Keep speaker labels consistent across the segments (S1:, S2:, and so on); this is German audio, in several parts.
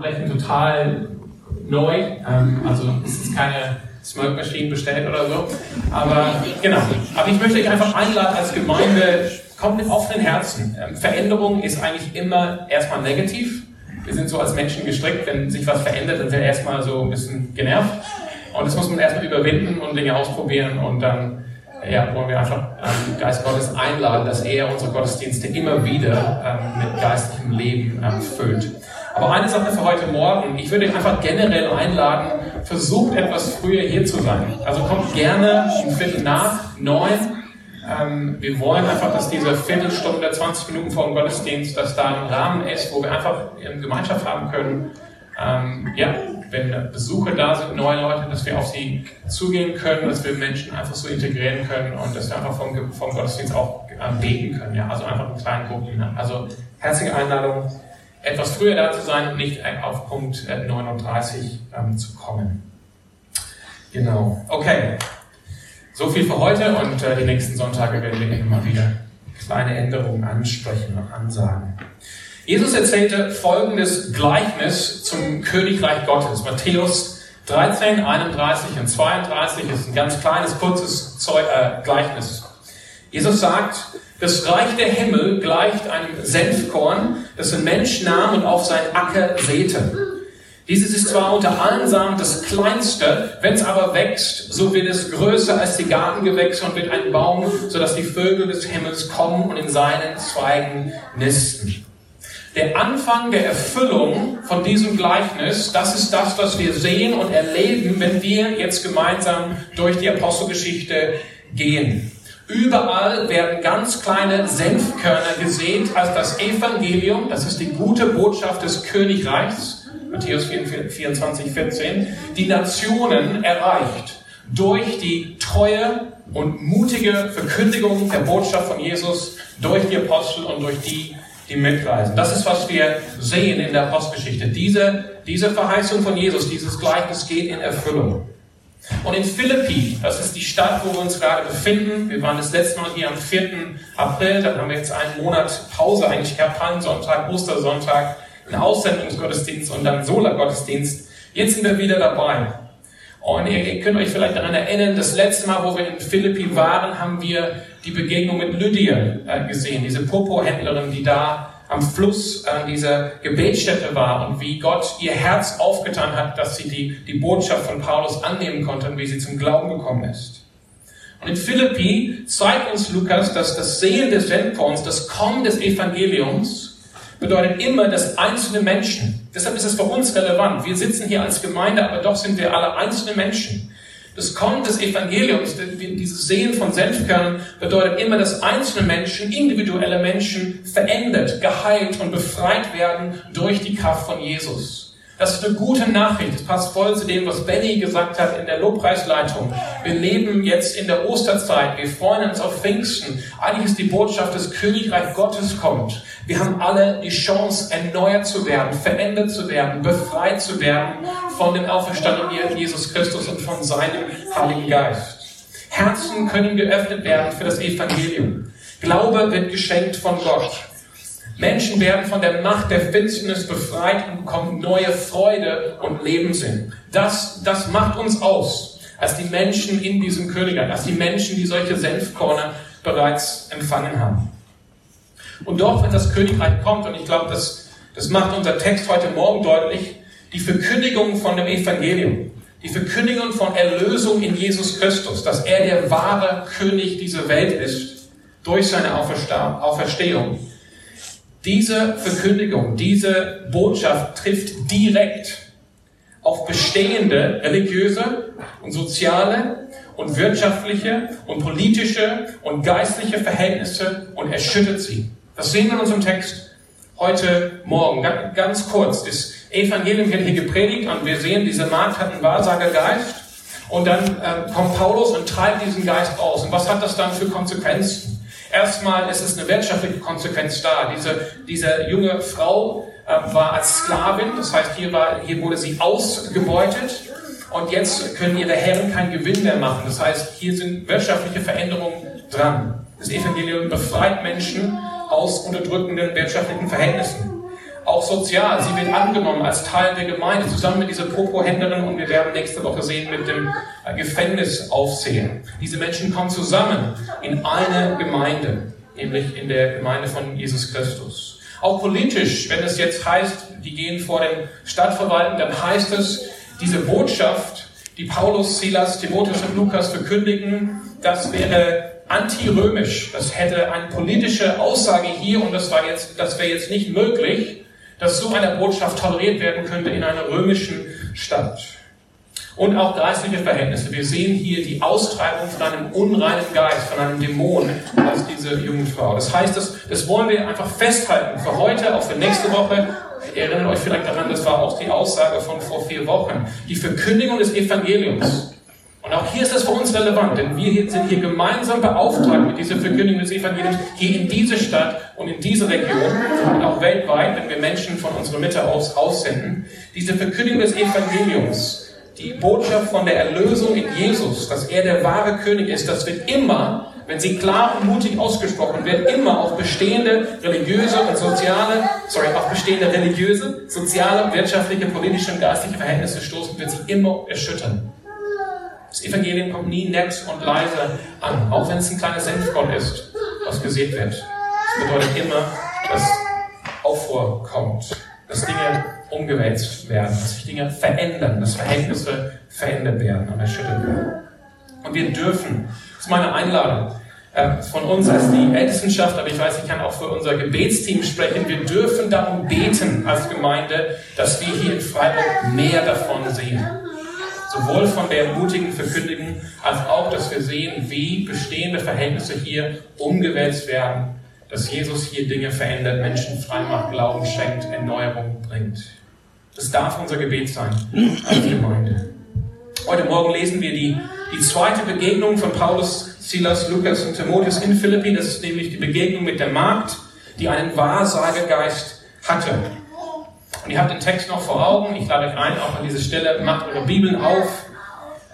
S1: Flächen total neu. Ähm, also es ist keine Smoke Machine bestellt oder so. Aber genau. Aber ich möchte euch einfach einladen als Gemeinde, kommt mit offenen Herzen. Ähm, Veränderung ist eigentlich immer erstmal negativ. Wir sind so als Menschen gestrickt, wenn sich was verändert, dann sind wir erstmal so ein bisschen genervt. Und das muss man erstmal überwinden und Dinge ausprobieren und dann ja, wollen wir einfach ähm, Geist Gottes einladen, dass er unsere Gottesdienste immer wieder ähm, mit geistlichem Leben ähm, füllt. Aber eine Sache für heute Morgen, ich würde euch einfach generell einladen, versucht etwas früher hier zu sein. Also kommt gerne um Viertel nach neun. Ähm, wir wollen einfach, dass diese Viertelstunde, 20 Minuten vor dem Gottesdienst, dass da ein Rahmen ist, wo wir einfach in Gemeinschaft haben können. Ähm, ja, wenn Besucher da sind, neue Leute, dass wir auf sie zugehen können, dass wir Menschen einfach so integrieren können und dass wir einfach vom, vom Gottesdienst auch ähm, beten können. Ja, also einfach in kleinen Gruppen. Ne? Also herzliche Einladung etwas früher da zu sein und nicht auf Punkt 39 äh, ähm, zu kommen. Genau. Okay. So viel für heute und äh, die nächsten Sonntage werden wir immer wieder kleine Änderungen ansprechen und ansagen. Jesus erzählte folgendes Gleichnis zum Königreich Gottes. Matthäus 13, 31 und 32 ist ein ganz kleines, kurzes Zeug, äh, Gleichnis. Jesus sagt, das Reich der Himmel gleicht einem Senfkorn, das ein Mensch nahm und auf seinen Acker säte. Dieses ist zwar unter allen Samen das kleinste, wenn es aber wächst, so wird es größer als die Gartengewächse und wird ein Baum, sodass die Vögel des Himmels kommen und in seinen Zweigen nisten. Der Anfang der Erfüllung von diesem Gleichnis, das ist das, was wir sehen und erleben, wenn wir jetzt gemeinsam durch die Apostelgeschichte gehen. Überall werden ganz kleine Senfkörner gesehen als das Evangelium, das ist die gute Botschaft des Königreichs, Matthäus 24, 14, die Nationen erreicht durch die treue und mutige Verkündigung der Botschaft von Jesus durch die Apostel und durch die, die mitreisen. Das ist, was wir sehen in der Apostelgeschichte. Diese, diese Verheißung von Jesus, dieses Gleichnis geht in Erfüllung. Und in Philippi, das ist die Stadt, wo wir uns gerade befinden, wir waren das letzte Mal hier am 4. April, dann haben wir jetzt einen Monat Pause, eigentlich Sonntag, Ostersonntag, einen Aussendungsgottesdienst und dann Sola-Gottesdienst. Jetzt sind wir wieder dabei. Und ihr, ihr, könnt euch vielleicht daran erinnern, das letzte Mal, wo wir in Philippi waren, haben wir die Begegnung mit Lydia äh, gesehen, diese Popo-Händlerin, die da am Fluss an dieser Gebetsstätte war und wie Gott ihr Herz aufgetan hat, dass sie die, die Botschaft von Paulus annehmen konnte und wie sie zum Glauben gekommen ist. Und in Philippi zeigt uns Lukas, dass das Sehen des Sendkorns, das Kommen des Evangeliums, bedeutet immer das einzelne Menschen. Deshalb ist es für uns relevant. Wir sitzen hier als Gemeinde, aber doch sind wir alle einzelne Menschen. Das Kommen des Evangeliums, dieses Sehen von Senfkörnern, bedeutet immer, dass einzelne Menschen, individuelle Menschen verändert, geheilt und befreit werden durch die Kraft von Jesus. Das ist eine gute Nachricht. Das passt voll zu dem, was Benny gesagt hat in der Lobpreisleitung. Wir leben jetzt in der Osterzeit. Wir freuen uns auf Pfingsten. Eigentlich ist die Botschaft, dass Königreich Gottes kommt. Wir haben alle die Chance, erneuert zu werden, verändert zu werden, befreit zu werden von dem auferstandenen Jesus Christus und von seinem Heiligen Geist. Herzen können geöffnet werden für das Evangelium. Glaube wird geschenkt von Gott. Menschen werden von der Macht der Finsternis befreit und bekommen neue Freude und Lebenssinn. Das, das macht uns aus, als die Menschen in diesem Königreich, als die Menschen, die solche Senfkorne bereits empfangen haben. Und dort, wenn das Königreich kommt, und ich glaube, das, das macht unser Text heute Morgen deutlich, die Verkündigung von dem Evangelium, die Verkündigung von Erlösung in Jesus Christus, dass er der wahre König dieser Welt ist, durch seine Auferstehung, diese Verkündigung, diese Botschaft trifft direkt auf bestehende religiöse und soziale und wirtschaftliche und politische und geistliche Verhältnisse und erschüttert sie. Das sehen wir in unserem Text heute Morgen. Ganz kurz. Das Evangelium wird hier gepredigt und wir sehen, diese Magd hat einen Wahrsagergeist. Und dann äh, kommt Paulus und treibt diesen Geist aus. Und was hat das dann für Konsequenzen? Erstmal ist es eine wirtschaftliche Konsequenz da. Diese, diese junge Frau äh, war als Sklavin, das heißt, hier, war, hier wurde sie ausgebeutet und jetzt können ihre Herren keinen Gewinn mehr machen. Das heißt, hier sind wirtschaftliche Veränderungen dran. Das Evangelium befreit Menschen aus unterdrückenden wirtschaftlichen Verhältnissen. Auch sozial. Sie wird angenommen als Teil der Gemeinde, zusammen mit dieser Popo-Händlerin und wir werden nächste Woche sehen mit dem äh, Gefängnisaufseher. Diese Menschen kommen zusammen in eine Gemeinde, nämlich in der Gemeinde von Jesus Christus. Auch politisch, wenn es jetzt heißt, die gehen vor den Stadtverwalten, dann heißt es, diese Botschaft, die Paulus, Silas, Timotheus und Lukas verkündigen, das wäre antirömisch. Das hätte eine politische Aussage hier und das war jetzt, das wäre jetzt nicht möglich dass so eine Botschaft toleriert werden könnte in einer römischen Stadt. Und auch geistliche Verhältnisse. Wir sehen hier die Austreibung von einem unreinen Geist, von einem Dämon aus dieser jungen Frau. Das heißt, das, das wollen wir einfach festhalten für heute, auch für nächste Woche. Ihr erinnert euch vielleicht daran, das war auch die Aussage von vor vier Wochen. Die Verkündigung des Evangeliums. Und auch hier ist das für uns relevant, denn wir sind hier gemeinsam beauftragt mit dieser Verkündigung des Evangeliums hier in diese Stadt und in diese Region und auch weltweit, wenn wir Menschen von unserer Mitte aus aussenden. Diese Verkündigung des Evangeliums, die Botschaft von der Erlösung in Jesus, dass er der wahre König ist, das wird immer, wenn sie klar und mutig ausgesprochen wird, immer auf bestehende religiöse und soziale, sorry, auf bestehende religiöse, soziale, wirtschaftliche, politische und geistliche Verhältnisse stoßen, wird sie immer erschüttern. Das Evangelium kommt nie nett und leise an, auch wenn es ein kleines Senfkorn ist, was gesät wird. Das bedeutet immer, dass Aufruhr kommt, dass Dinge umgewälzt werden, dass sich Dinge verändern, dass Verhältnisse verändert werden und erschüttert werden. Und wir dürfen, das ist meine Einladung, äh, von uns als die Ältestenschaft, aber ich weiß, ich kann auch für unser Gebetsteam sprechen. Wir dürfen darum beten als Gemeinde, dass wir hier in Freiburg mehr davon sehen sowohl von der mutigen Verkündigung als auch, dass wir sehen, wie bestehende Verhältnisse hier umgewälzt werden, dass Jesus hier Dinge verändert, Menschen frei macht, Glauben schenkt, Erneuerung bringt. Das darf unser Gebet sein als Gemeinde. Heute Morgen lesen wir die, die zweite Begegnung von Paulus, Silas, Lukas und Timotheus in Philippi. Das ist nämlich die Begegnung mit der Magd, die einen Wahrsagegeist hatte. Und ihr habt den Text noch vor Augen. Ich lade euch ein, auch an dieser Stelle, macht eure Bibeln auf,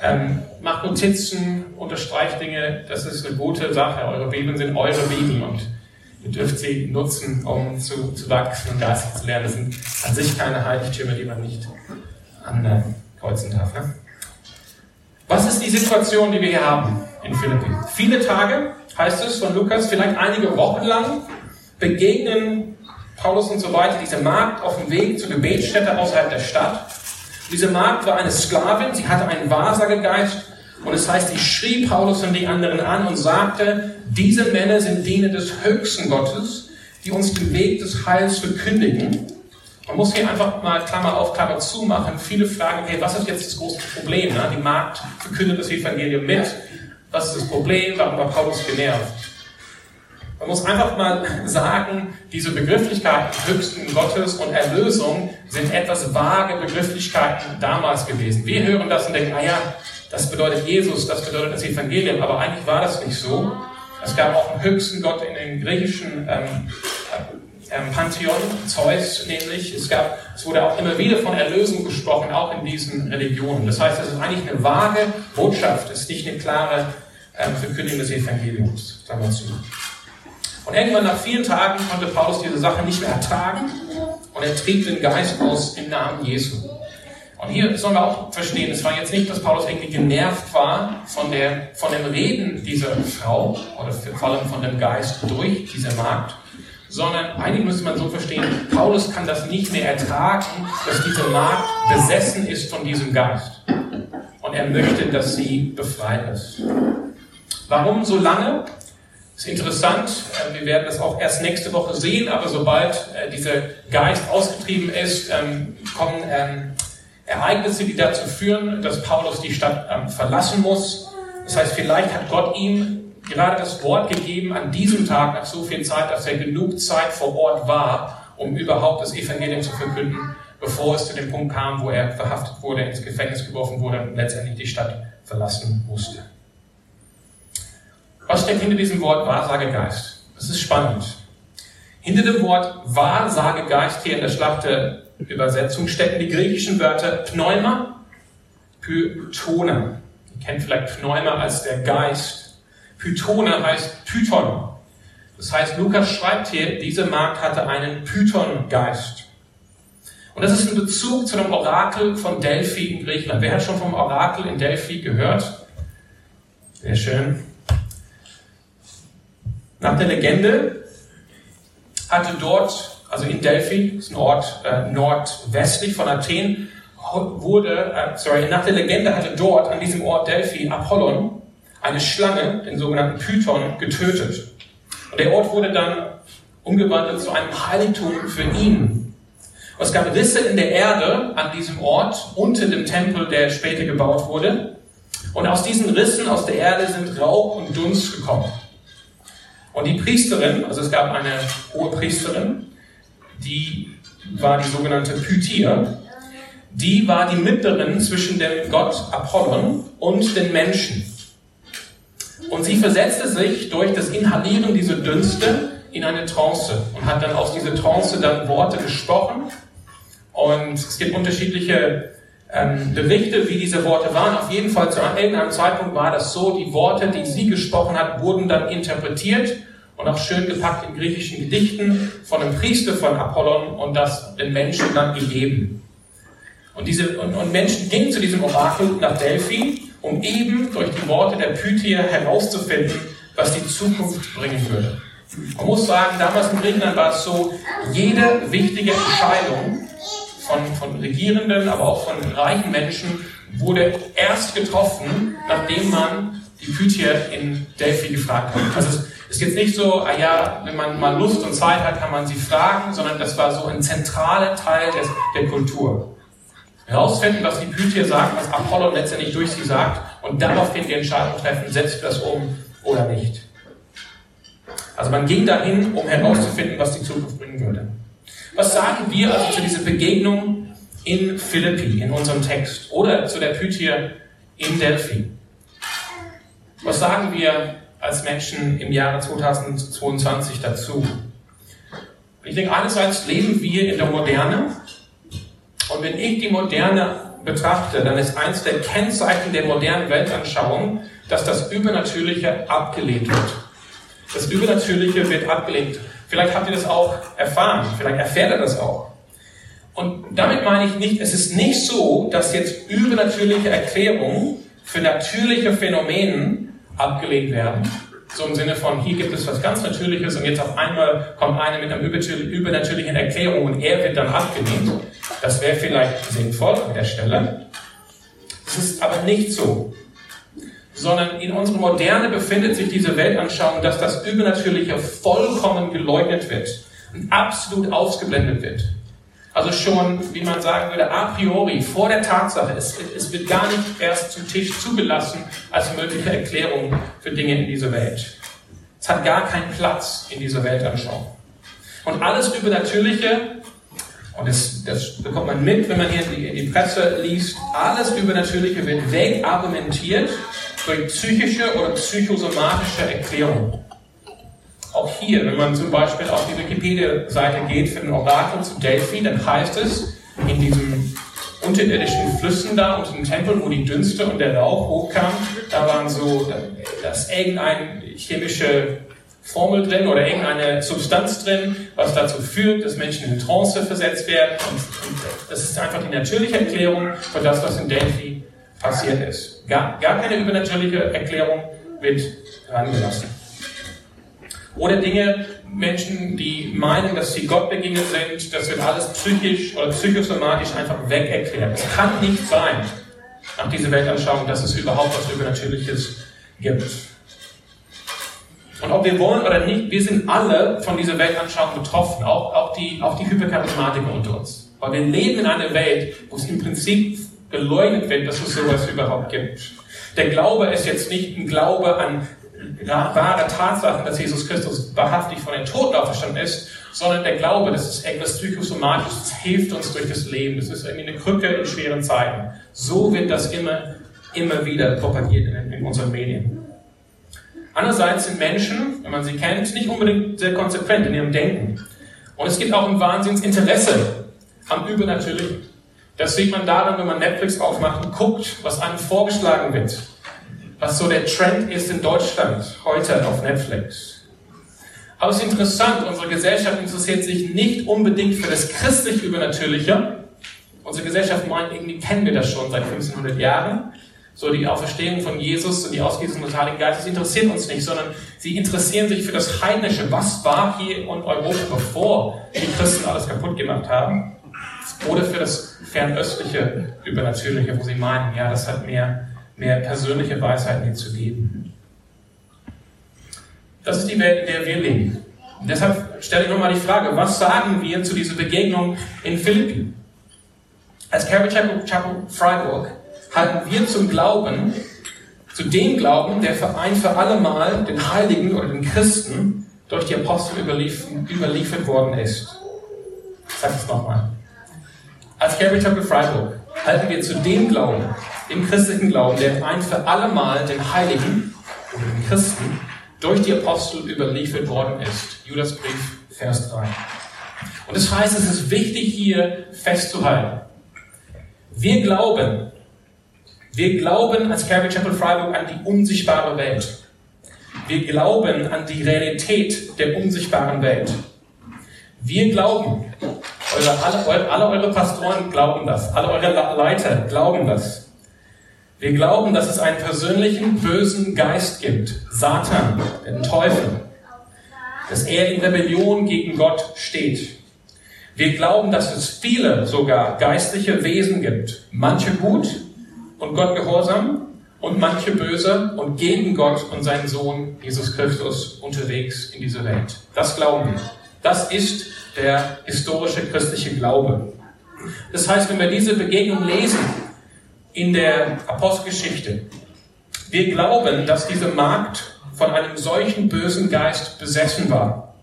S1: ähm, macht Notizen, unterstreicht Dinge. Das ist eine gute Sache. Eure Bibeln sind eure Bibeln und ihr dürft sie nutzen, um zu, zu wachsen und geistig zu lernen. Das sind an sich keine Heiligtümer, die man nicht ankreuzen darf. Ne? Was ist die Situation, die wir hier haben in Philippi? Viele Tage, heißt es von Lukas, vielleicht einige Wochen lang, begegnen Paulus und so weiter, diese Magd auf dem Weg zur Gebetsstätte außerhalb der Stadt. Diese Magd war eine Sklavin, sie hatte einen Wahrsagegeist und es heißt, sie schrie Paulus und die anderen an und sagte, diese Männer sind Diener des höchsten Gottes, die uns den Weg des Heils verkündigen. Man muss hier einfach mal Klammer auf, Klammer zu machen. Viele fragen, hey, was ist jetzt das große Problem? Ne? Die Magd verkündet das Evangelium mit. Was ist das Problem? Warum war Paulus genervt? Man muss einfach mal sagen, diese Begrifflichkeiten höchsten Gottes und Erlösung sind etwas vage Begrifflichkeiten damals gewesen. Wir hören das und denken, ah ja, das bedeutet Jesus, das bedeutet das Evangelium, aber eigentlich war das nicht so. Es gab auch einen höchsten Gott in den griechischen ähm, ähm, Pantheon, Zeus nämlich. Es, gab, es wurde auch immer wieder von Erlösung gesprochen, auch in diesen Religionen. Das heißt, es ist eigentlich eine vage Botschaft, es ist nicht eine klare ähm, Verkündigung des Evangeliums, sagen wir zu. Und irgendwann nach vielen Tagen konnte Paulus diese Sache nicht mehr ertragen und er trieb den Geist aus im Namen Jesu. Und hier sollen wir auch verstehen, es war jetzt nicht, dass Paulus irgendwie genervt war von, der, von dem Reden dieser Frau oder vor allem von dem Geist durch diese Magd, sondern eigentlich müsste man so verstehen, Paulus kann das nicht mehr ertragen, dass diese Magd besessen ist von diesem Geist. Und er möchte, dass sie befreit ist. Warum so lange? Ist interessant, äh, wir werden das auch erst nächste Woche sehen, aber sobald äh, dieser Geist ausgetrieben ist, ähm, kommen ähm, Ereignisse, die dazu führen, dass Paulus die Stadt ähm, verlassen muss. Das heißt, vielleicht hat Gott ihm gerade das Wort gegeben an diesem Tag nach so viel Zeit, dass er genug Zeit vor Ort war, um überhaupt das Evangelium zu verkünden, bevor es zu dem Punkt kam, wo er verhaftet wurde, ins Gefängnis geworfen wurde und letztendlich die Stadt verlassen musste. Was steckt hinter diesem Wort Wahrsagegeist? Das ist spannend. Hinter dem Wort Wahrsagegeist hier in der Schlachter-Übersetzung stecken die griechischen Wörter Pneuma, Pythona. Ihr kennt vielleicht Pneuma als der Geist. Pythona heißt Python. Das heißt, Lukas schreibt hier, diese Magd hatte einen Python-Geist. Und das ist ein Bezug zu dem Orakel von Delphi in Griechenland. Wer hat schon vom Orakel in Delphi gehört? Sehr schön. Nach der Legende hatte dort, also in Delphi, das ist ein Ort äh, nordwestlich von Athen, wurde, äh, sorry, nach der Legende hatte dort an diesem Ort Delphi Apollon eine Schlange, den sogenannten Python, getötet. Und der Ort wurde dann umgewandelt zu einem Heiligtum für ihn. Und es gab Risse in der Erde an diesem Ort, unter dem Tempel, der später gebaut wurde. Und aus diesen Rissen aus der Erde sind Rauch und Dunst gekommen. Und die Priesterin, also es gab eine hohe Priesterin, die war die sogenannte Pythia, die war die Mittlerin zwischen dem Gott Apollon und den Menschen. Und sie versetzte sich durch das Inhalieren dieser Dünste in eine Trance und hat dann aus dieser Trance dann Worte gesprochen. Und es gibt unterschiedliche ähm, Berichte, wie diese Worte waren. Auf jeden Fall zu irgendeinem Zeitpunkt war das so, die Worte, die sie gesprochen hat, wurden dann interpretiert und auch schön gepackt in griechischen Gedichten von einem Priester von Apollon und das den Menschen dann gegeben. Und, diese, und, und Menschen gingen zu diesem Orakel nach Delphi um eben durch die Worte der Pythia herauszufinden, was die Zukunft bringen würde. Man muss sagen, damals in Griechenland war es so, jede wichtige Entscheidung von, von Regierenden, aber auch von reichen Menschen wurde erst getroffen, nachdem man die Pythia in Delphi gefragt hat. Also es ist jetzt nicht so, ah ja, wenn man mal Lust und Zeit hat, kann man sie fragen, sondern das war so ein zentraler Teil des, der Kultur herausfinden, was die Pythia sagt, was Apollon letztendlich durch sie sagt und daraufhin die Entscheidung treffen, setzt das um oder nicht. Also man ging dahin, um herauszufinden, was die Zukunft bringen würde. Was sagen wir also zu dieser Begegnung in Philippi, in unserem Text, oder zu der Pythia in Delphi? Was sagen wir als Menschen im Jahre 2022 dazu? Ich denke, einerseits leben wir in der Moderne, und wenn ich die Moderne betrachte, dann ist eins der Kennzeichen der modernen Weltanschauung, dass das Übernatürliche abgelehnt wird. Das Übernatürliche wird abgelehnt. Vielleicht habt ihr das auch erfahren, vielleicht erfährt ihr das auch. Und damit meine ich nicht, es ist nicht so, dass jetzt übernatürliche Erklärungen für natürliche Phänomene abgelehnt werden, so im Sinne von, hier gibt es was ganz Natürliches und jetzt auf einmal kommt einer mit einer übernatürlichen Erklärung und er wird dann abgelehnt. Das wäre vielleicht sinnvoll an der Stelle. Es ist aber nicht so. Sondern in unserer Moderne befindet sich diese Weltanschauung, dass das Übernatürliche vollkommen geleugnet wird und absolut ausgeblendet wird. Also schon, wie man sagen würde, a priori, vor der Tatsache. Es, es wird gar nicht erst zum Tisch zugelassen als mögliche Erklärung für Dinge in dieser Welt. Es hat gar keinen Platz in dieser Weltanschauung. Und alles Übernatürliche, und das, das bekommt man mit, wenn man hier in die, in die Presse liest, alles Übernatürliche wird wegargumentiert durch psychische oder psychosomatische Erklärungen. Auch hier, wenn man zum Beispiel auf die Wikipedia-Seite geht für den Orakel zu Delphi, dann heißt es in diesen unterirdischen Flüssen da unter dem Tempel, wo die Dünste und der Rauch hochkamen, da waren so, dass irgendeine chemische Formel drin oder irgendeine Substanz drin, was dazu führt, dass Menschen in Trance versetzt werden. Und das ist einfach die natürliche Erklärung für das, was in Delphi passiert ist. Gar, gar keine übernatürliche Erklärung wird herangelassen. Oder Dinge, Menschen, die meinen, dass sie Gott begegnet sind, das wird alles psychisch oder psychosomatisch einfach weg erklärt. Es kann nicht sein, nach dieser Weltanschauung, dass es überhaupt was Übernatürliches gibt. Und ob wir wollen oder nicht, wir sind alle von dieser Weltanschauung betroffen, auch, auch die, auch die Hypercharismatiker unter uns. Weil wir leben in einer Welt, wo es im Prinzip geleugnet wird, dass es sowas überhaupt gibt. Der Glaube ist jetzt nicht ein Glaube an wahre Tatsachen, dass Jesus Christus wahrhaftig von den Toten auferstanden ist, sondern der Glaube, das ist etwas Psychosomatisches, das hilft uns durch das Leben, das ist irgendwie eine Krücke in schweren Zeiten. So wird das immer, immer wieder propagiert in, in unseren Medien. Andererseits sind Menschen, wenn man sie kennt, nicht unbedingt sehr konsequent in ihrem Denken. Und es gibt auch ein Wahnsinnsinteresse am Übernatürlichen. Das sieht man daran, wenn man Netflix aufmacht und guckt, was einem vorgeschlagen wird was so der Trend ist in Deutschland heute auf Netflix. Aber es ist interessant, unsere Gesellschaft interessiert sich nicht unbedingt für das christlich Übernatürliche, Unsere Gesellschaft meint, irgendwie kennen wir das schon seit 1500 Jahren. So die Auferstehung von Jesus und die Ausgießung des Heiligen Geistes interessiert uns nicht, sondern sie interessieren sich für das Heidnische. Was war hier in Europa, bevor die Christen alles kaputt gemacht haben? Oder für das fernöstliche, übernatürliche, wo sie meinen, ja, das hat mehr, mehr persönliche Weisheit mir zu geben. Das ist die Welt, in der wir leben. Und deshalb stelle ich nochmal die Frage, was sagen wir zu dieser Begegnung in Philippi? Als Calvary Chapel, Chapel Freiburg halten wir zum Glauben, zu dem Glauben, der für ein für alle Mal den Heiligen oder den Christen durch die Apostel überliefert worden ist. Ich sage es nochmal. Als Calvary Chapel Freiburg halten wir zu dem Glauben, dem christlichen Glauben, der ein für alle Mal den Heiligen oder den Christen durch die Apostel überliefert worden ist. Judas Brief, Vers 3. Und das heißt, es ist wichtig hier festzuhalten. Wir glauben, wir glauben als Calvary Chapel Freiburg an die unsichtbare Welt. Wir glauben an die Realität der unsichtbaren Welt. Wir glauben, eure, alle, alle eure Pastoren glauben das, alle eure Leiter glauben das. Wir glauben, dass es einen persönlichen bösen Geist gibt, Satan, den Teufel, dass er in Rebellion gegen Gott steht. Wir glauben, dass es viele sogar geistliche Wesen gibt, manche gut, und Gott gehorsam und manche böse und gegen Gott und seinen Sohn Jesus Christus unterwegs in dieser Welt. Das glauben wir. Das ist der historische christliche Glaube. Das heißt, wenn wir diese Begegnung lesen in der Apostelgeschichte, wir glauben, dass diese Magd von einem solchen bösen Geist besessen war.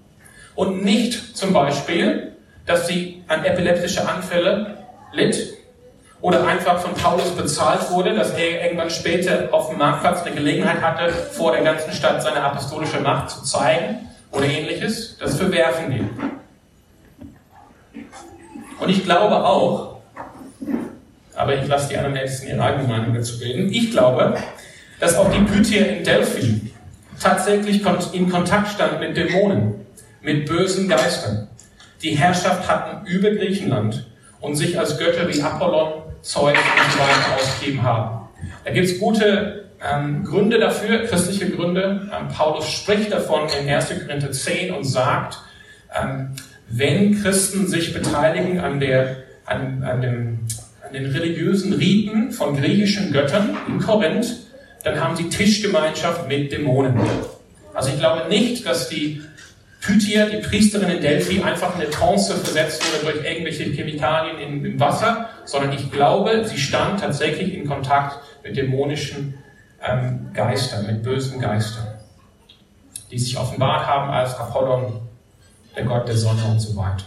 S1: Und nicht zum Beispiel, dass sie an epileptische Anfälle litt, oder einfach von Paulus bezahlt wurde, dass er irgendwann später auf dem Marktplatz eine Gelegenheit hatte, vor der ganzen Stadt seine apostolische Macht zu zeigen oder ähnliches. Das verwerfen wir. Und ich glaube auch, aber ich lasse die anderen in ihre eigene Meinung dazu reden, ich glaube, dass auch die Pythia in Delphi tatsächlich in Kontakt stand mit Dämonen, mit bösen Geistern, die Herrschaft hatten über Griechenland und sich als Götter wie Apollon Zeug und so weiter ausgegeben haben. Da gibt es gute ähm, Gründe dafür, christliche Gründe. Ähm, Paulus spricht davon in 1. Korinther 10 und sagt, ähm, wenn Christen sich beteiligen an, der, an, an, dem, an den religiösen Riten von griechischen Göttern in Korinth, dann haben sie Tischgemeinschaft mit Dämonen. Also ich glaube nicht, dass die Pythia, die Priesterin in Delphi, einfach in eine Trance versetzt wurde durch irgendwelche Chemikalien im, im Wasser, sondern ich glaube, sie stand tatsächlich in Kontakt mit dämonischen ähm, Geistern, mit bösen Geistern, die sich offenbart haben als Apollon, der Gott der Sonne und so weiter.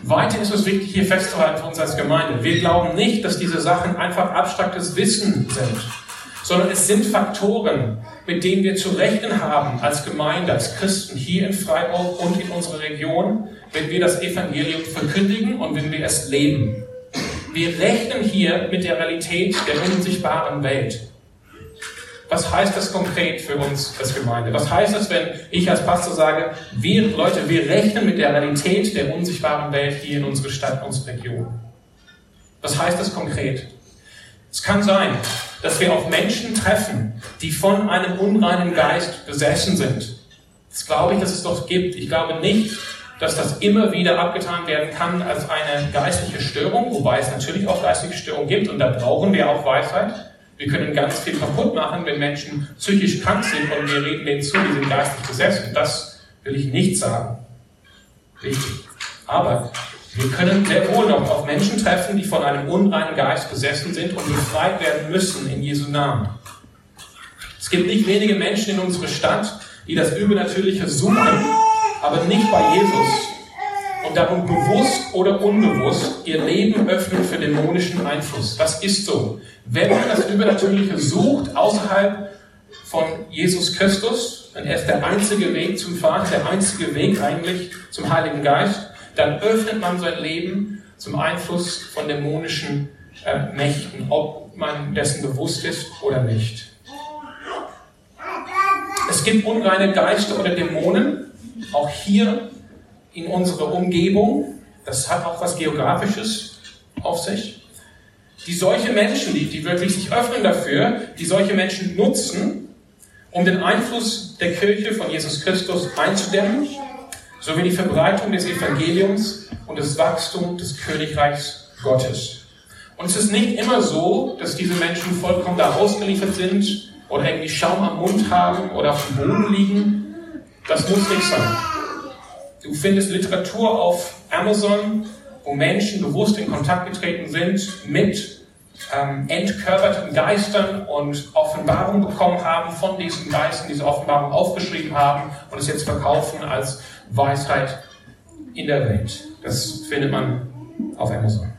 S1: Weiter ist es wichtig, hier festzuhalten für uns als Gemeinde. Wir glauben nicht, dass diese Sachen einfach abstraktes Wissen sind, sondern es sind Faktoren, mit denen wir zu rechnen haben als Gemeinde, als Christen hier in Freiburg und in unserer Region, wenn wir das Evangelium verkündigen und wenn wir es leben. Wir rechnen hier mit der Realität der unsichtbaren Welt. Was heißt das konkret für uns als Gemeinde? Was heißt es, wenn ich als Pastor sage, wir Leute, wir rechnen mit der Realität der unsichtbaren Welt hier in unserer Stadt, unserer Region? Was heißt das konkret? Es kann sein, dass wir auf Menschen treffen, die von einem unreinen Geist besessen sind. Das glaube ich, dass es doch gibt. Ich glaube nicht, dass das immer wieder abgetan werden kann als eine geistliche Störung, wobei es natürlich auch geistliche Störungen gibt und da brauchen wir auch Weisheit. Wir können ganz viel kaputt machen, wenn Menschen psychisch krank sind und wir reden denen zu, die sind geistlich besessen. Das will ich nicht sagen. Richtig. Aber wir können sehr wohl noch auf Menschen treffen, die von einem unreinen Geist besessen sind und befreit werden müssen in Jesu Namen. Es gibt nicht wenige Menschen in unserer Stadt, die das Übernatürliche suchen, aber nicht bei Jesus. Und darum bewusst oder unbewusst ihr Leben öffnen für dämonischen Einfluss. Das ist so. Wenn man das Übernatürliche sucht außerhalb von Jesus Christus, dann er ist der einzige Weg zum Vater, der einzige Weg eigentlich zum Heiligen Geist, dann öffnet man sein Leben zum Einfluss von dämonischen äh, Mächten, ob man dessen bewusst ist oder nicht. Es gibt unreine Geister oder Dämonen, auch hier in unserer Umgebung. das hat auch was Geografisches auf sich. Die solche Menschen, die, die wirklich sich öffnen dafür, die solche Menschen nutzen, um den Einfluss der Kirche von Jesus Christus einzudämmen, sowie die Verbreitung des Evangeliums und das Wachstum des Königreichs Gottes. Und es ist nicht immer so, dass diese Menschen vollkommen da ausgeliefert sind oder irgendwie Schaum am Mund haben oder auf dem Boden liegen. Das muss nicht sein. Du findest Literatur auf Amazon, wo Menschen bewusst in Kontakt getreten sind mit ähm, entkörperten Geistern und Offenbarung bekommen haben von diesen Geistern, diese Offenbarung aufgeschrieben haben und es jetzt verkaufen als Weisheit in der Welt. Das findet man auf Amazon.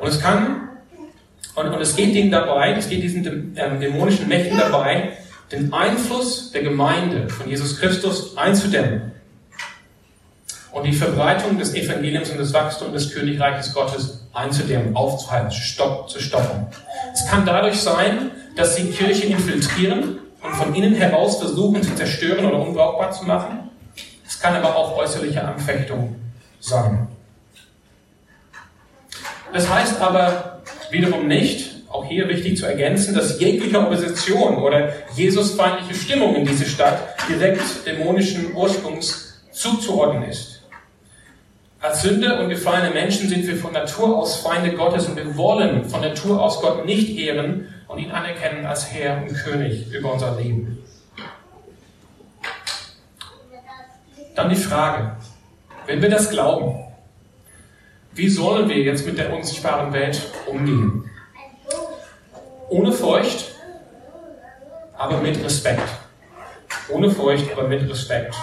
S1: Und es kann, und, und es geht ihnen dabei, es geht diesen ähm, dämonischen Mächten dabei, den Einfluss der Gemeinde von Jesus Christus einzudämmen und die Verbreitung des Evangeliums und das Wachstum des Königreiches Gottes einzudämmen, aufzuhalten, zu, stopp, zu stoppen. Es kann dadurch sein, dass sie Kirche infiltrieren und von innen heraus versuchen zu zerstören oder unbrauchbar zu machen. Es kann aber auch äußerliche Anfechtung sein. Das heißt aber wiederum nicht, auch hier wichtig zu ergänzen, dass jegliche Opposition oder Jesusfeindliche Stimmung in diese Stadt direkt dämonischen Ursprungs zuzuordnen ist. Als Sünde und gefallene Menschen sind wir von Natur aus Feinde Gottes und wir wollen von Natur aus Gott nicht ehren und ihn anerkennen als Herr und König über unser Leben. Dann die Frage, wenn wir das glauben, wie sollen wir jetzt mit der unsichtbaren Welt umgehen? Ohne Furcht, aber mit Respekt. Ohne Furcht, aber mit Respekt.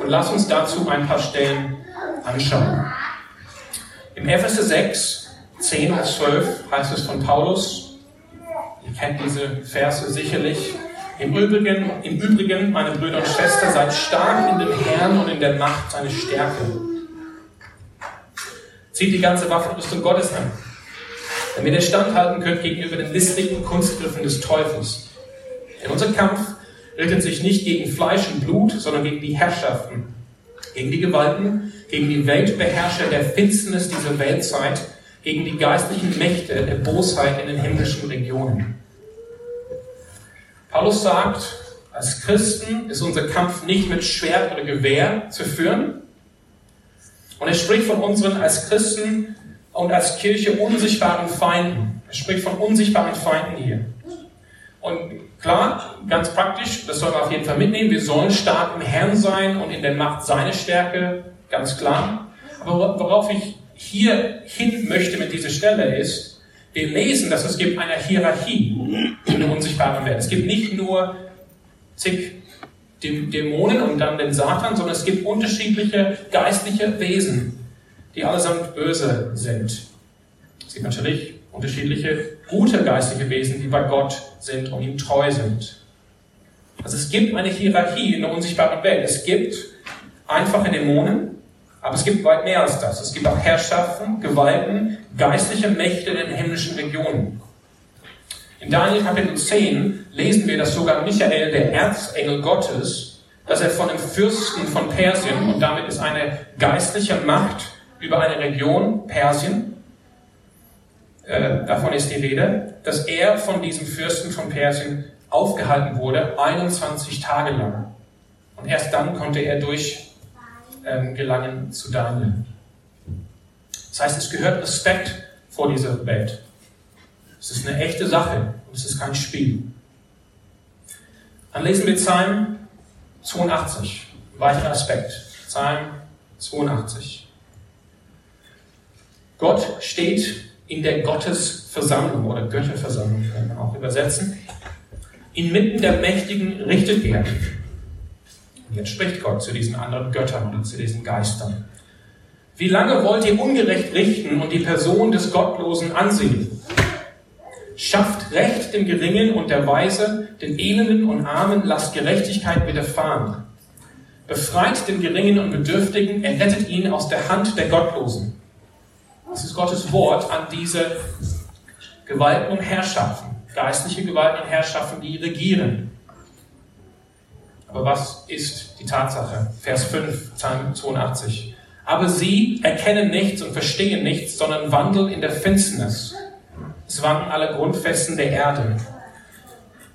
S1: Und lass uns dazu ein paar Stellen anschauen. Im Epheser 6, 10 und 12 heißt es von Paulus, ihr kennt diese Verse sicherlich, im Übrigen, Im Übrigen, meine Brüder und Schwestern, seid stark in dem Herrn und in der Macht seiner Stärke. Zieht die ganze Waffenrüstung Gottes an, damit ihr standhalten könnt gegenüber den listigen Kunstgriffen des Teufels. Denn unser Kampf richtet sich nicht gegen Fleisch und Blut, sondern gegen die Herrschaften, gegen die Gewalten, gegen die Weltbeherrscher der Finsternis dieser Weltzeit, gegen die geistlichen Mächte der Bosheit in den himmlischen Regionen. Paulus sagt, als Christen ist unser Kampf nicht mit Schwert oder Gewehr zu führen, und er spricht von unseren als Christen und als Kirche unsichtbaren Feinden. Er spricht von unsichtbaren Feinden hier. Und klar, ganz praktisch, das sollen wir auf jeden Fall mitnehmen, wir sollen stark im Herrn sein und in der Macht seine Stärke, ganz klar. Aber worauf ich hier hin möchte mit dieser Stelle ist, wir lesen, dass es gibt eine Hierarchie in der unsichtbaren Welt. Es gibt nicht nur zig Dämonen und dann den Satan, sondern es gibt unterschiedliche geistliche Wesen, die allesamt böse sind. Es gibt natürlich unterschiedliche gute geistliche Wesen, die bei Gott sind und ihm treu sind. Also es gibt eine Hierarchie in der unsichtbaren Welt. Es gibt einfache Dämonen, aber es gibt weit mehr als das. Es gibt auch Herrschaften, Gewalten, geistliche Mächte in den himmlischen Regionen. In Daniel Kapitel 10 lesen wir, dass sogar Michael, der Erzengel Gottes, dass er von dem Fürsten von Persien, und damit ist eine geistliche Macht über eine Region, Persien, äh, davon ist die Rede, dass er von diesem Fürsten von Persien aufgehalten wurde, 21 Tage lang. Und erst dann konnte er durch ähm, zu Daniel. Das heißt, es gehört Respekt vor dieser Welt. Es ist eine echte Sache und es ist kein Spiel. Dann lesen wir Psalm 82, weiterer Aspekt. Psalm 82. Gott steht in der Gottesversammlung oder Götterversammlung, kann man auch übersetzen. Inmitten der Mächtigen richtet er. Und jetzt spricht Gott zu diesen anderen Göttern oder zu diesen Geistern. Wie lange wollt ihr ungerecht richten und die Person des Gottlosen ansehen? Schafft Recht dem Geringen und der Weise, den Elenden und Armen lasst Gerechtigkeit widerfahren. Befreit den Geringen und Bedürftigen, errettet ihn aus der Hand der Gottlosen. Das ist Gottes Wort an diese Gewalten und Herrschaften, geistliche Gewalten und Herrschaften, die regieren. Aber was ist die Tatsache? Vers 5, Psalm 82. Aber sie erkennen nichts und verstehen nichts, sondern wandeln in der Finsternis. Es wanken alle Grundfesten der Erde.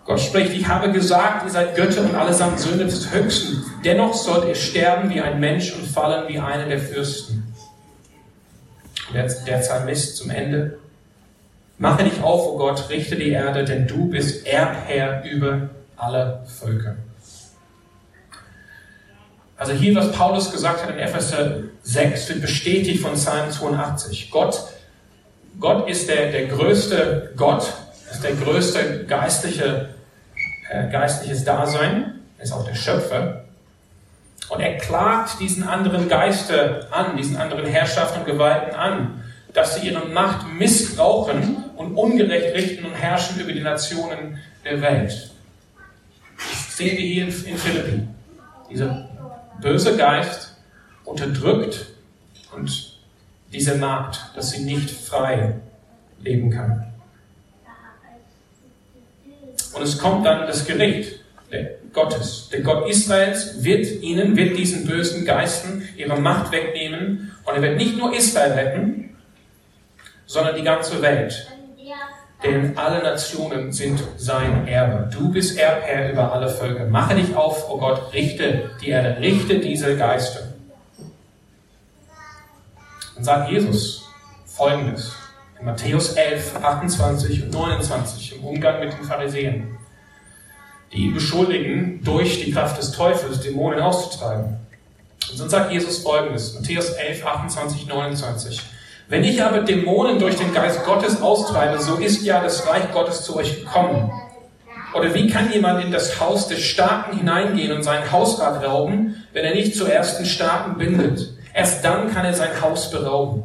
S1: Gott spricht, ich habe gesagt, ihr seid Götter und allesamt Söhne des Höchsten. Dennoch sollt ihr sterben wie ein Mensch und fallen wie einer der Fürsten. Der, der Psalmist zum Ende. Mache dich auf, o oh Gott, richte die Erde, denn du bist Erbherr über alle Völker. Also hier, was Paulus gesagt hat in Epheser 6, wird bestätigt von Psalm 82. Gott, Gott ist der, der größte Gott, ist der größte geistliche äh, geistliches Dasein, ist auch der Schöpfer. Und er klagt diesen anderen Geister an, diesen anderen Herrschaften und Gewalten an, dass sie ihre Macht missbrauchen und ungerecht richten und herrschen über die Nationen der Welt. Das sehen wir hier in Philippi. Dieser böse Geist unterdrückt und diese Magd, dass sie nicht frei leben kann. Und es kommt dann das Gericht Gottes. Der Gott Israels wird ihnen, wird diesen bösen Geisten ihre Macht wegnehmen. Und er wird nicht nur Israel retten, sondern die ganze Welt. Denn alle Nationen sind sein Erbe. Du bist Erbherr über alle Völker. Mache dich auf, o oh Gott, richte die Erde, richte diese Geister. Dann sagt Jesus folgendes in Matthäus 11, 28 und 29 im Umgang mit den Pharisäern, die beschuldigen, durch die Kraft des Teufels Dämonen auszutreiben. Und dann sagt Jesus folgendes, Matthäus 11, 28, 29. Wenn ich aber Dämonen durch den Geist Gottes austreibe, so ist ja das Reich Gottes zu euch gekommen. Oder wie kann jemand in das Haus des Starken hineingehen und sein Hausrat rauben, wenn er nicht zuerst den Starken bindet? Erst dann kann er sein Haus berauben.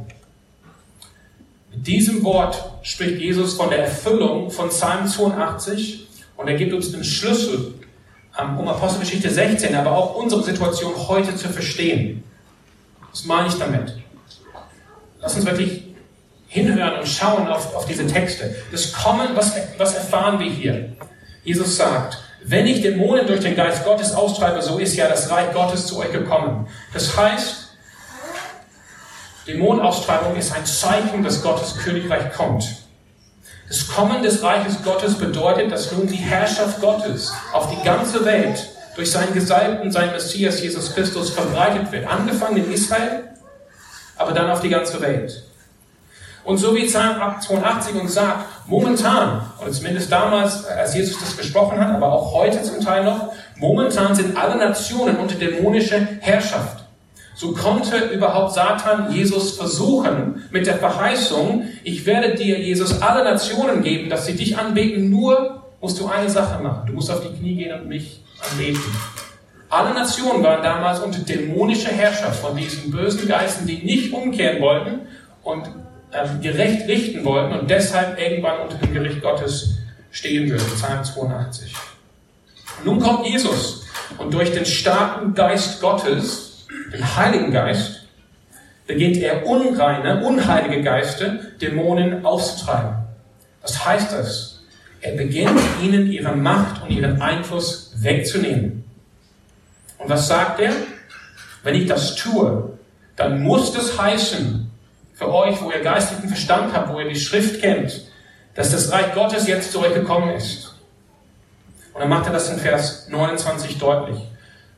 S1: Mit diesem Wort spricht Jesus von der Erfüllung von Psalm 82 und er gibt uns den Schlüssel, ähm, um Apostelgeschichte 16, aber auch unsere Situation heute zu verstehen. Was meine ich damit? Lass uns wirklich hinhören und schauen auf, auf diese Texte. Das Kommen, was, was erfahren wir hier? Jesus sagt, wenn ich Dämonen durch den Geist Gottes austreibe, so ist ja das Reich Gottes zu euch gekommen. Das heißt, Dämonenaustreibung ist ein Zeichen, dass Gottes Königreich kommt. Das Kommen des Reiches Gottes bedeutet, dass nun die Herrschaft Gottes auf die ganze Welt durch seinen Gesalbten, seinen Messias Jesus Christus verbreitet wird. Angefangen in Israel, aber dann auf die ganze Welt. Und so wie Psalm 82 uns sagt, momentan, und zumindest damals, als Jesus das gesprochen hat, aber auch heute zum Teil noch, momentan sind alle Nationen unter dämonischer Herrschaft. So konnte überhaupt Satan Jesus versuchen mit der Verheißung, ich werde dir, Jesus, alle Nationen geben, dass sie dich anbeten, nur musst du eine Sache machen. Du musst auf die Knie gehen und mich anbeten. Alle Nationen waren damals unter dämonischer Herrschaft von diesen bösen Geisten, die nicht umkehren wollten und äh, gerecht richten wollten und deshalb irgendwann unter dem Gericht Gottes stehen würden. Psalm 82. Nun kommt Jesus und durch den starken Geist Gottes den Heiligen Geist, beginnt er unreine, unheilige Geister, Dämonen auszutreiben. Was heißt das? Er beginnt ihnen ihre Macht und ihren Einfluss wegzunehmen. Und was sagt er? Wenn ich das tue, dann muss das heißen, für euch, wo ihr geistlichen Verstand habt, wo ihr die Schrift kennt, dass das Reich Gottes jetzt zu euch gekommen ist. Und dann macht er das in Vers 29 deutlich.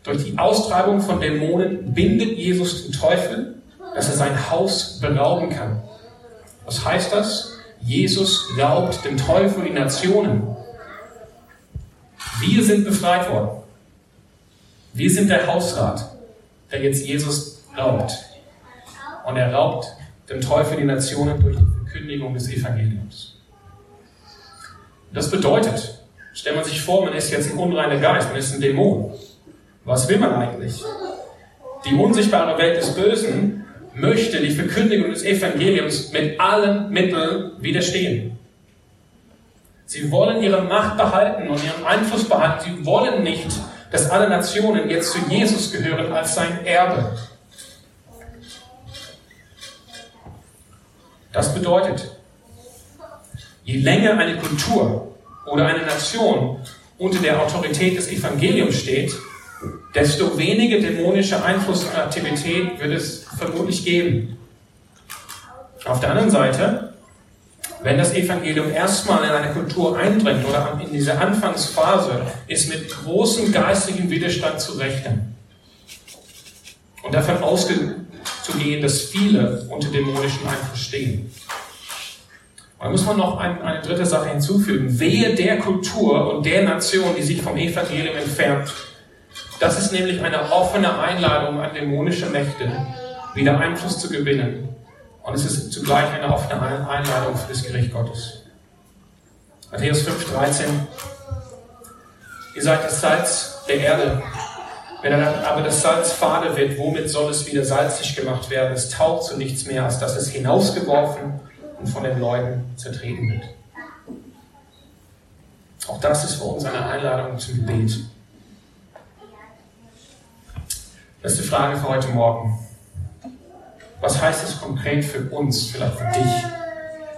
S1: Durch die Austreibung von Dämonen bindet Jesus den Teufel, dass er sein Haus berauben kann. Was heißt das? Jesus raubt dem Teufel die Nationen. Wir sind befreit worden. Wir sind der Hausrat, der jetzt Jesus raubt. Und er raubt dem Teufel die Nationen durch die Verkündigung des Evangeliums. Das bedeutet, stellt man sich vor, man ist jetzt ein unreiner Geist, man ist ein Dämon. Was will man eigentlich? Die unsichtbare Welt des Bösen möchte die Verkündigung des Evangeliums mit allen Mitteln widerstehen. Sie wollen ihre Macht behalten und ihren Einfluss behalten. Sie wollen nicht, dass alle Nationen jetzt zu Jesus gehören als sein Erbe. Das bedeutet, je länger eine Kultur oder eine Nation unter der Autorität des Evangeliums steht, desto weniger dämonische Einfluss und Aktivität wird es vermutlich geben. Auf der anderen Seite, wenn das Evangelium erstmal in eine Kultur eindringt oder in diese Anfangsphase, ist mit großem geistlichen Widerstand zu rechnen. Und davon auszugehen, dass viele unter dämonischen Einfluss stehen. Da muss man noch ein, eine dritte Sache hinzufügen. Wehe der Kultur und der Nation, die sich vom Evangelium entfernt. Das ist nämlich eine offene Einladung an dämonische Mächte, wieder Einfluss zu gewinnen. Und es ist zugleich eine offene Einladung für das Gericht Gottes. Matthäus 5, 13. Ihr seid das Salz der Erde. Wenn aber das Salz fade wird, womit soll es wieder salzig gemacht werden? Es taugt zu nichts mehr, als dass es hinausgeworfen und von den Leuten zertreten wird. Auch das ist für uns eine Einladung zum Gebet. Letzte Frage für heute Morgen. Was heißt es konkret für uns, vielleicht für dich?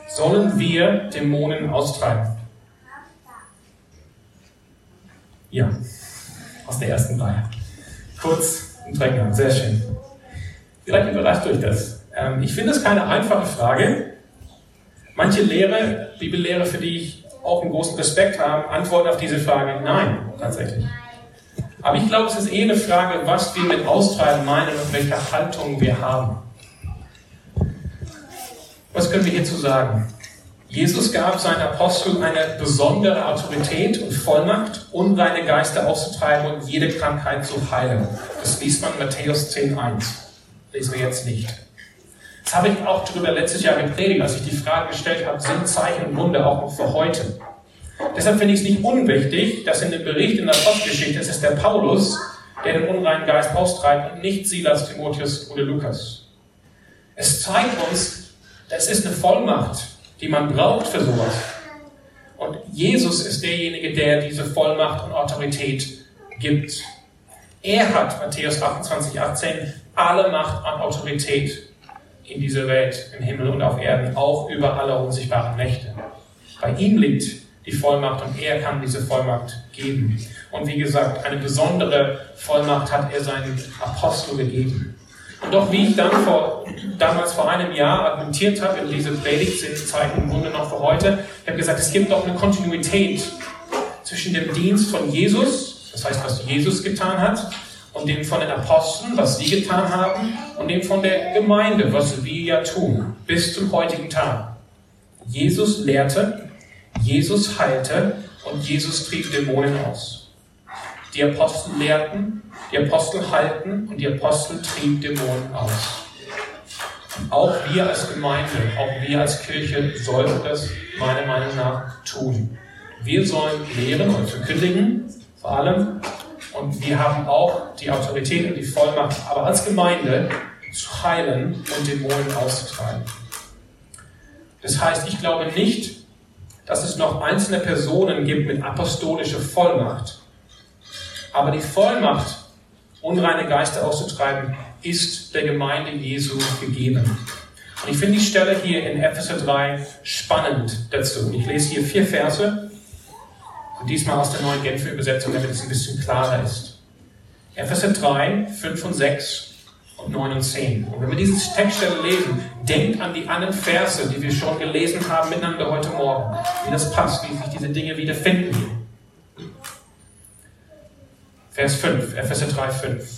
S1: Sollen wir Dämonen austreiben? Ja, aus der ersten Reihe. Kurz und drängend, sehr schön. Vielleicht überrascht euch das. Ähm, ich finde es keine einfache Frage, Manche Lehre, Bibellehre, für die ich auch einen großen Respekt habe, antworten auf diese Frage nein, tatsächlich. Aber ich glaube, es ist eh eine Frage, was wir mit Austreiben meinen und welche Haltung wir haben. Was können wir hierzu sagen? Jesus gab seinen Aposteln eine besondere Autorität und Vollmacht, unreine Geister auszutreiben und jede Krankheit zu heilen. Das liest man in Matthäus 10.1. Lesen wir jetzt nicht. Das habe ich auch darüber letztes Jahr gepredigt, als ich die Frage gestellt habe, sind Zeichen und Wunder auch noch für heute? Deshalb finde ich es nicht unwichtig, dass in dem Bericht in der Postgeschichte es ist der Paulus, der den unreinen Geist austreibt und nicht Silas, Timotheus oder Lukas. Es zeigt uns, das ist eine Vollmacht, die man braucht für sowas. Und Jesus ist derjenige, der diese Vollmacht und Autorität gibt. Er hat, Matthäus 28, 18, alle Macht an Autorität in dieser Welt, im Himmel und auf Erden, auch über alle unsichtbaren Mächte. Bei ihm liegt die Vollmacht und er kann diese Vollmacht geben. Und wie gesagt, eine besondere Vollmacht hat er seinen Apostel gegeben. Und doch, wie ich dann vor, damals vor einem Jahr argumentiert habe, in dieser Predigt sind Zeichen im Grunde noch für heute, ich habe gesagt, es gibt doch eine Kontinuität zwischen dem Dienst von Jesus, das heißt, was Jesus getan hat, und dem von den Aposteln, was sie getan haben, und dem von der Gemeinde, was wir ja tun, bis zum heutigen Tag. Jesus lehrte, Jesus heilte und Jesus trieb Dämonen aus. Die Apostel lehrten, die Apostel halten und die Apostel trieben Dämonen aus. Auch wir als Gemeinde, auch wir als Kirche sollten das meiner Meinung nach tun. Wir sollen lehren und verkündigen, vor allem und wir haben auch die Autorität und die Vollmacht, aber als Gemeinde zu heilen und Dämonen auszutreiben. Das heißt, ich glaube nicht, dass es noch einzelne Personen gibt mit apostolischer Vollmacht. Aber die Vollmacht, unreine Geister auszutreiben, ist der Gemeinde Jesu gegeben. Und ich finde die Stelle hier in Epheser 3 spannend dazu. Ich lese hier vier Verse und diesmal aus der neuen Genfer Übersetzung, damit es ein bisschen klarer ist. Epheser 3, 5 und 6 und 9 und 10. Und wenn wir diese Textstelle lesen, denkt an die anderen Verse, die wir schon gelesen haben miteinander heute Morgen. Wie das passt, wie sich diese Dinge wieder finden. Vers 5, Epheser 3, 5.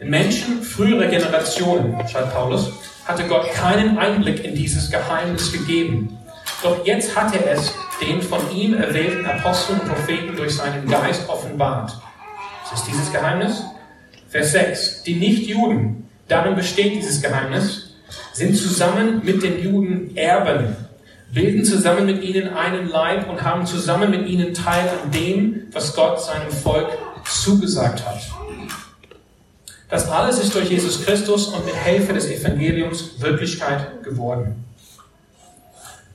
S1: Den Menschen früherer Generationen, schreibt Paulus, hatte Gott keinen Einblick in dieses Geheimnis gegeben. Doch jetzt hat er es den von ihm erwählten Aposteln und Propheten durch seinen Geist offenbart. Was ist dieses Geheimnis? Vers 6. Die Nichtjuden, darin besteht dieses Geheimnis, sind zusammen mit den Juden Erben, bilden zusammen mit ihnen einen Leib und haben zusammen mit ihnen Teil an dem, was Gott seinem Volk zugesagt hat. Das alles ist durch Jesus Christus und mit Hilfe des Evangeliums Wirklichkeit geworden.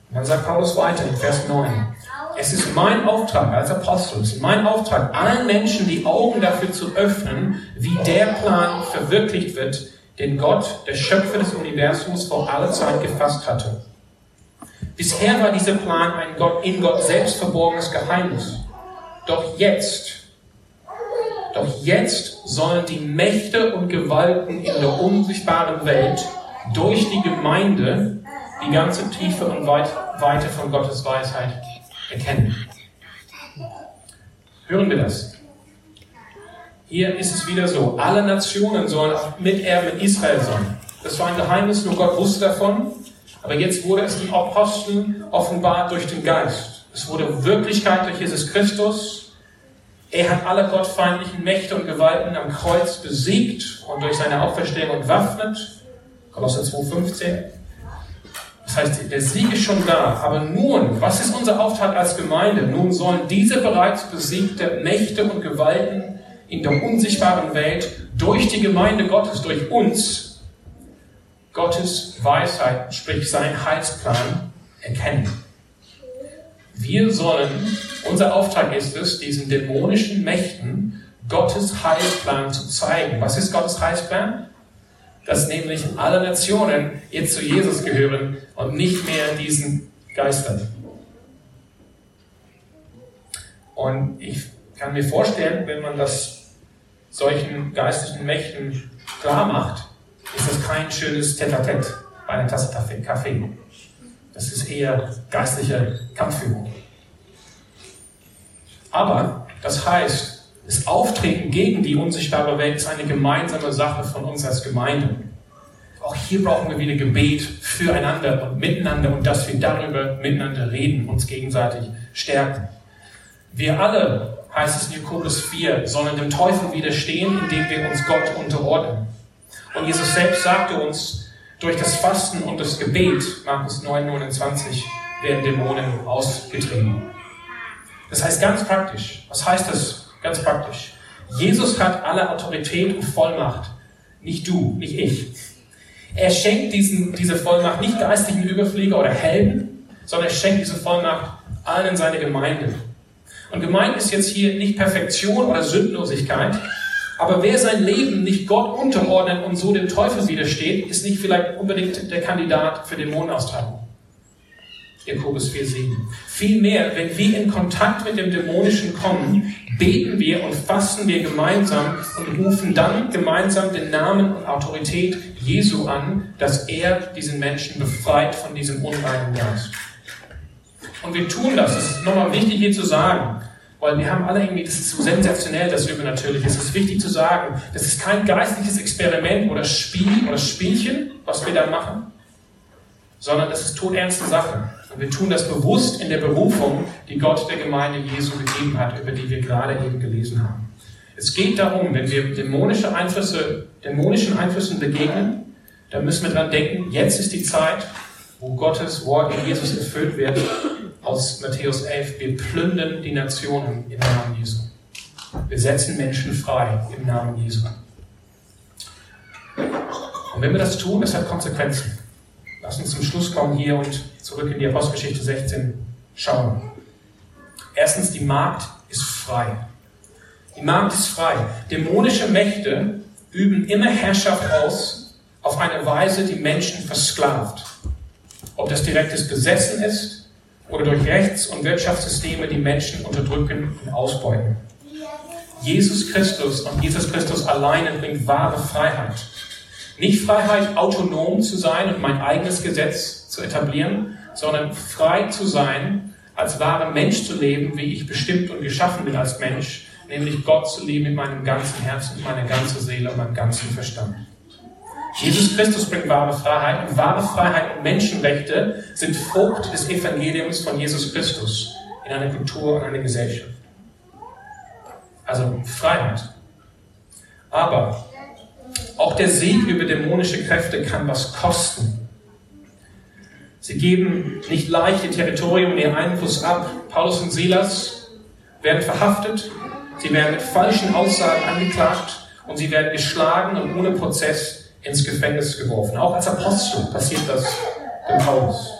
S1: Und dann sagt Paulus weiter in Vers 9. Es ist mein Auftrag als Apostel, es ist mein Auftrag, allen Menschen die Augen dafür zu öffnen, wie der Plan verwirklicht wird, den Gott, der Schöpfer des Universums, vor aller Zeit gefasst hatte. Bisher war dieser Plan ein Gott, in Gott selbst verborgenes Geheimnis. Doch jetzt, Doch jetzt sollen die Mächte und Gewalten in der unsichtbaren Welt durch die Gemeinde die ganze Tiefe und Weite von Gottes Weisheit erkennen. Hören wir das? Hier ist es wieder so, alle Nationen sollen Miterben in Israel sein. Das war ein Geheimnis, nur Gott wusste davon. Aber jetzt wurde es den Aposteln offenbart durch den Geist. Es wurde Wirklichkeit durch Jesus Christus. Er hat alle gottfeindlichen Mächte und Gewalten am Kreuz besiegt und durch seine Auferstehung entwaffnet. Kolosser 2,15. Das heißt, der Sieg ist schon da. Aber nun, was ist unser Auftrag als Gemeinde? Nun sollen diese bereits besiegte Mächte und Gewalten in der unsichtbaren Welt durch die Gemeinde Gottes, durch uns, Gottes Weisheit, sprich sein Heilsplan, erkennen. Wir sollen, unser Auftrag ist es, diesen dämonischen Mächten Gottes Heilsplan zu zeigen. Was ist Gottes Heilsplan? Dass nämlich alle Nationen jetzt zu Jesus gehören und nicht mehr diesen Geistern. Und ich kann mir vorstellen, wenn man das solchen geistlichen Mächten klar macht, ist das kein schönes Tete-a-Tete bei einer Tasse Kaffee. Das ist eher geistliche Kampfführung. Aber das heißt, das Auftreten gegen die unsichtbare Welt ist eine gemeinsame Sache von uns als Gemeinde. Auch hier brauchen wir wieder Gebet füreinander und miteinander und dass wir darüber miteinander reden, uns gegenseitig stärken. Wir alle, heißt es in Jakobus 4, sollen dem Teufel widerstehen, indem wir uns Gott unterordnen. Und Jesus selbst sagte uns, durch das Fasten und das Gebet, Markus 9, 29, werden Dämonen ausgetrieben. Das heißt ganz praktisch. Was heißt das ganz praktisch? Jesus hat alle Autorität und Vollmacht. Nicht du, nicht ich. Er schenkt diesen, diese Vollmacht nicht geistlichen Überflieger oder Helden, sondern er schenkt diese Vollmacht allen in seine Gemeinde. Und gemeint ist jetzt hier nicht Perfektion oder Sündlosigkeit, aber wer sein Leben nicht Gott unterordnet und so dem Teufel widersteht, ist nicht vielleicht unbedingt der Kandidat für Dämonenaustragung. Jakobus 4,7. Vielmehr, wenn wir in Kontakt mit dem Dämonischen kommen, beten wir und fasten wir gemeinsam und rufen dann gemeinsam den Namen und Autorität Jesu an, dass er diesen Menschen befreit von diesem unreinen Geist. Und wir tun das. Es ist nochmal wichtig hier zu sagen, weil wir haben alle irgendwie, das ist so sensationell, das Übernatürliche. Es ist wichtig zu sagen, das ist kein geistliches Experiment oder Spiel oder Spielchen, was wir da machen, sondern das ist todernste Sache. Und wir tun das bewusst in der Berufung, die Gott der Gemeinde Jesu gegeben hat, über die wir gerade eben gelesen haben. Es geht darum, wenn wir dämonische Einflüsse, dämonischen Einflüssen begegnen, dann müssen wir daran denken, jetzt ist die Zeit, wo Gottes Wort in Jesus erfüllt wird, aus Matthäus 11, wir plündern die Nationen im Namen Jesu. Wir setzen Menschen frei im Namen Jesu. Und wenn wir das tun, das hat Konsequenzen. Lass uns zum Schluss kommen hier und zurück in die Apostelgeschichte 16 schauen. Erstens, die Magd ist frei. Die Magd ist frei. Dämonische Mächte üben immer Herrschaft aus auf eine Weise, die Menschen versklavt. Ob das direktes Besessen ist oder durch Rechts- und Wirtschaftssysteme, die Menschen unterdrücken und ausbeuten. Jesus Christus und Jesus Christus alleine bringt wahre Freiheit. Nicht Freiheit, autonom zu sein und mein eigenes Gesetz zu etablieren, sondern frei zu sein, als wahrer Mensch zu leben, wie ich bestimmt und geschaffen bin als Mensch, nämlich Gott zu lieben mit meinem ganzen Herzen, meiner ganzen Seele und meinem ganzen Verstand. Jesus Christus bringt wahre Freiheit und wahre Freiheit und Menschenrechte sind Frucht des Evangeliums von Jesus Christus in einer Kultur und einer Gesellschaft. Also Freiheit. Aber auch der Sieg über dämonische Kräfte kann was kosten. Sie geben nicht leicht ihr Territorium und ihren Einfluss ab. Paulus und Silas werden verhaftet, sie werden mit falschen Aussagen angeklagt und sie werden geschlagen und ohne Prozess ins Gefängnis geworfen. Auch als Apostel passiert das dem Paulus.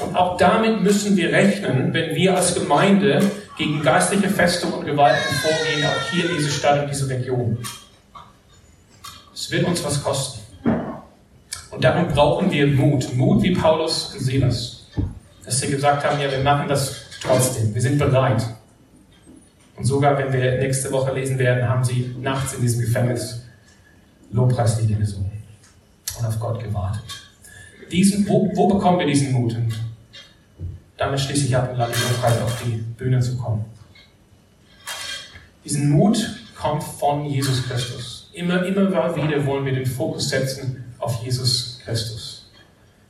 S1: Und auch damit müssen wir rechnen, wenn wir als Gemeinde gegen geistliche Festungen und Gewalten vorgehen, auch hier in dieser Stadt, in dieser Region. Es wird uns was kosten. Und darum brauchen wir Mut. Mut wie Paulus und Silas. Dass sie gesagt haben, ja, wir machen das trotzdem. Wir sind bereit. Und sogar, wenn wir nächste Woche lesen werden, haben sie nachts in diesem Gefängnis Lobpreislieder gesungen und auf Gott gewartet. Diesen, wo, wo bekommen wir diesen Mut? Und damit schließe ich ab und lade Lobpreis auf die Bühne zu kommen. Diesen Mut kommt von Jesus Christus. Immer, immer wieder wollen wir den Fokus setzen auf Jesus Christus.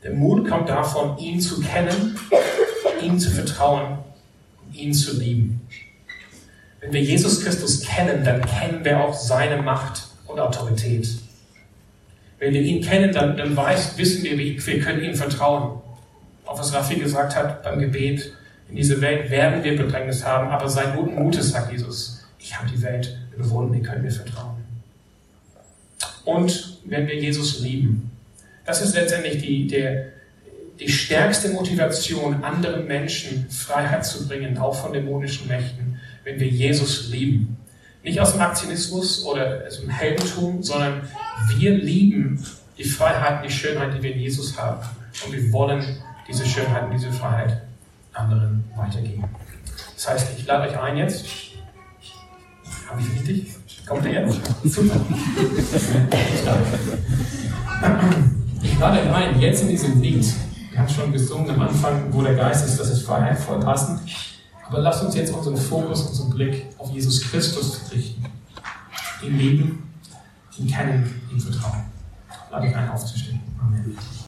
S1: Der Mut kommt davon, ihn zu kennen, ihm zu vertrauen und ihn zu lieben. Wenn wir Jesus Christus kennen, dann kennen wir auch seine Macht und Autorität. Wenn wir ihn kennen, dann, dann weiß, wissen wir, wir können ihm vertrauen. Auch was Raffi gesagt hat beim Gebet, in dieser Welt werden wir Bedrängnis haben, aber sei guten Mutes, sagt Jesus. Ich habe die Welt überwunden, ihr könnt mir vertrauen. Und wenn wir Jesus lieben, das ist letztendlich die, der, die stärkste Motivation, anderen Menschen Freiheit zu bringen, auch von dämonischen Mächten, wenn wir Jesus lieben. Nicht aus dem Aktionismus oder aus dem Heldentum, sondern wir lieben die Freiheit die Schönheit, die wir in Jesus haben. Und wir wollen diese Schönheit und diese Freiheit anderen weitergeben. Das heißt, ich lade euch ein jetzt. Habe ich richtig? Kommt der jetzt? Super. Ich lade euch ein, jetzt in diesem Lied. Wir haben schon gesungen am Anfang, wo der Geist ist, das ist Freiheit, voll passend. Aber lasst uns jetzt unseren Fokus, unseren Blick auf Jesus Christus richten. Ihn lieben, ihn kennen, ihm vertrauen. Lade ich ein, aufzustehen. Amen.